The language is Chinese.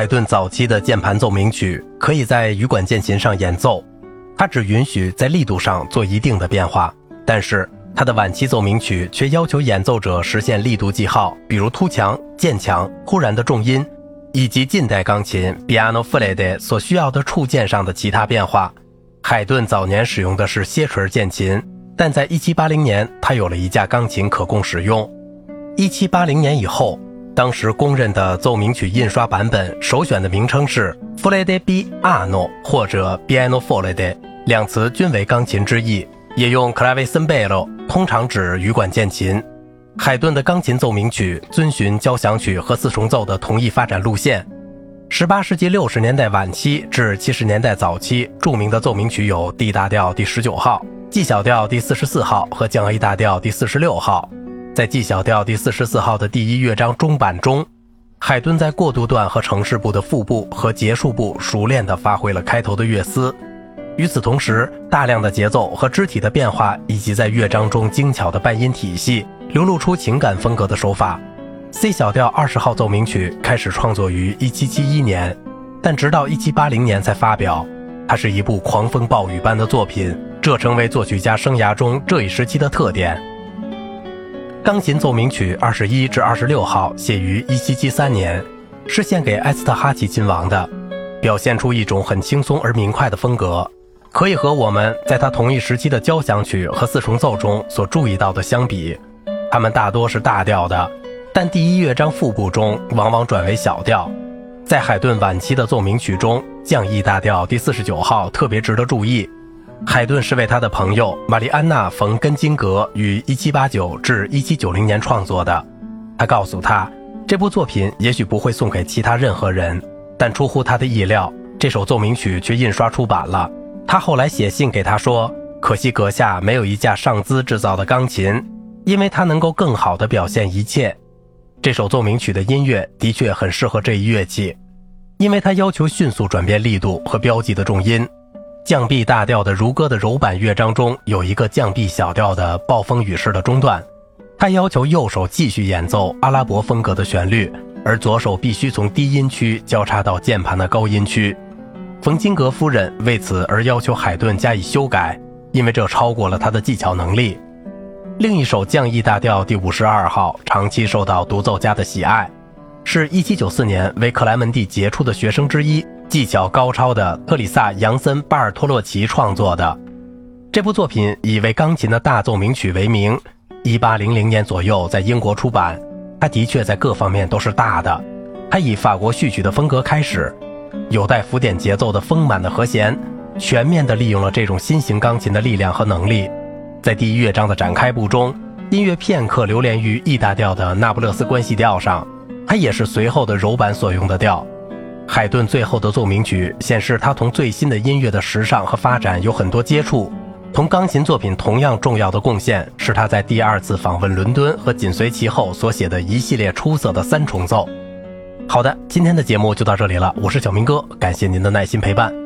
海顿早期的键盘奏鸣曲可以在羽管键琴上演奏，它只允许在力度上做一定的变化。但是他的晚期奏鸣曲却要求演奏者实现力度记号，比如突强、渐强、忽然的重音，以及近代钢琴 piano forte 所需要的触键上的其他变化。海顿早年使用的是楔锤键琴，但在1780年，他有了一架钢琴可供使用。1780年以后，当时公认的奏鸣曲印刷版本首选的名称是 forte piano 或者 piano forte，两词均为钢琴之意。也用 clavicembalo，通常指羽管键琴。海顿的钢琴奏鸣曲遵循交响曲和四重奏的同一发展路线。18世纪60年代晚期至70年代早期，著名的奏鸣曲有 D 大调第十九号、G 小调第四十四号和降 A 大调第四十六号。在 G 小调第四十四号的第一乐章中板中，海顿在过渡段和城市部的副部和结束部熟练地发挥了开头的乐思。与此同时，大量的节奏和肢体的变化，以及在乐章中精巧的半音体系，流露出情感风格的手法。C 小调二十号奏鸣曲开始创作于1771年，但直到1780年才发表。它是一部狂风暴雨般的作品，这成为作曲家生涯中这一时期的特点。钢琴奏鸣曲二十一至二十六号写于1773年，是献给埃斯特哈奇亲王的，表现出一种很轻松而明快的风格。可以和我们在他同一时期的交响曲和四重奏中所注意到的相比，它们大多是大调的，但第一乐章副部中往往转为小调。在海顿晚期的奏鸣曲中，降 E 大调第四十九号特别值得注意。海顿是为他的朋友玛丽安娜·冯·根金格于1789至1790年创作的。他告诉他，这部作品也许不会送给其他任何人，但出乎他的意料，这首奏鸣曲却印刷出版了。他后来写信给他说：“可惜阁下没有一架上兹制造的钢琴，因为它能够更好地表现一切。”这首奏鸣曲的音乐的确很适合这一乐器，因为它要求迅速转变力度和标记的重音。降 B 大调的如歌的柔板乐章中有一个降 B 小调的暴风雨式的中段，它要求右手继续演奏阿拉伯风格的旋律，而左手必须从低音区交叉到键盘的高音区。冯金格夫人为此而要求海顿加以修改，因为这超过了他的技巧能力。另一首降 E 大调第五十二号长期受到独奏家的喜爱，是一七九四年为克莱门蒂杰出的学生之一、技巧高超的特里萨·杨森·巴尔托洛奇创作的。这部作品以为钢琴的大奏鸣曲为名，一八零零年左右在英国出版。它的确在各方面都是大的。它以法国序曲的风格开始。有带浮点节奏的丰满的和弦，全面地利用了这种新型钢琴的力量和能力。在第一乐章的展开部中，音乐片刻流连于 E 大调的那不勒斯关系调上，它也是随后的柔板所用的调。海顿最后的奏鸣曲显示他同最新的音乐的时尚和发展有很多接触。同钢琴作品同样重要的贡献是他在第二次访问伦敦和紧随其后所写的一系列出色的三重奏。好的，今天的节目就到这里了。我是小明哥，感谢您的耐心陪伴。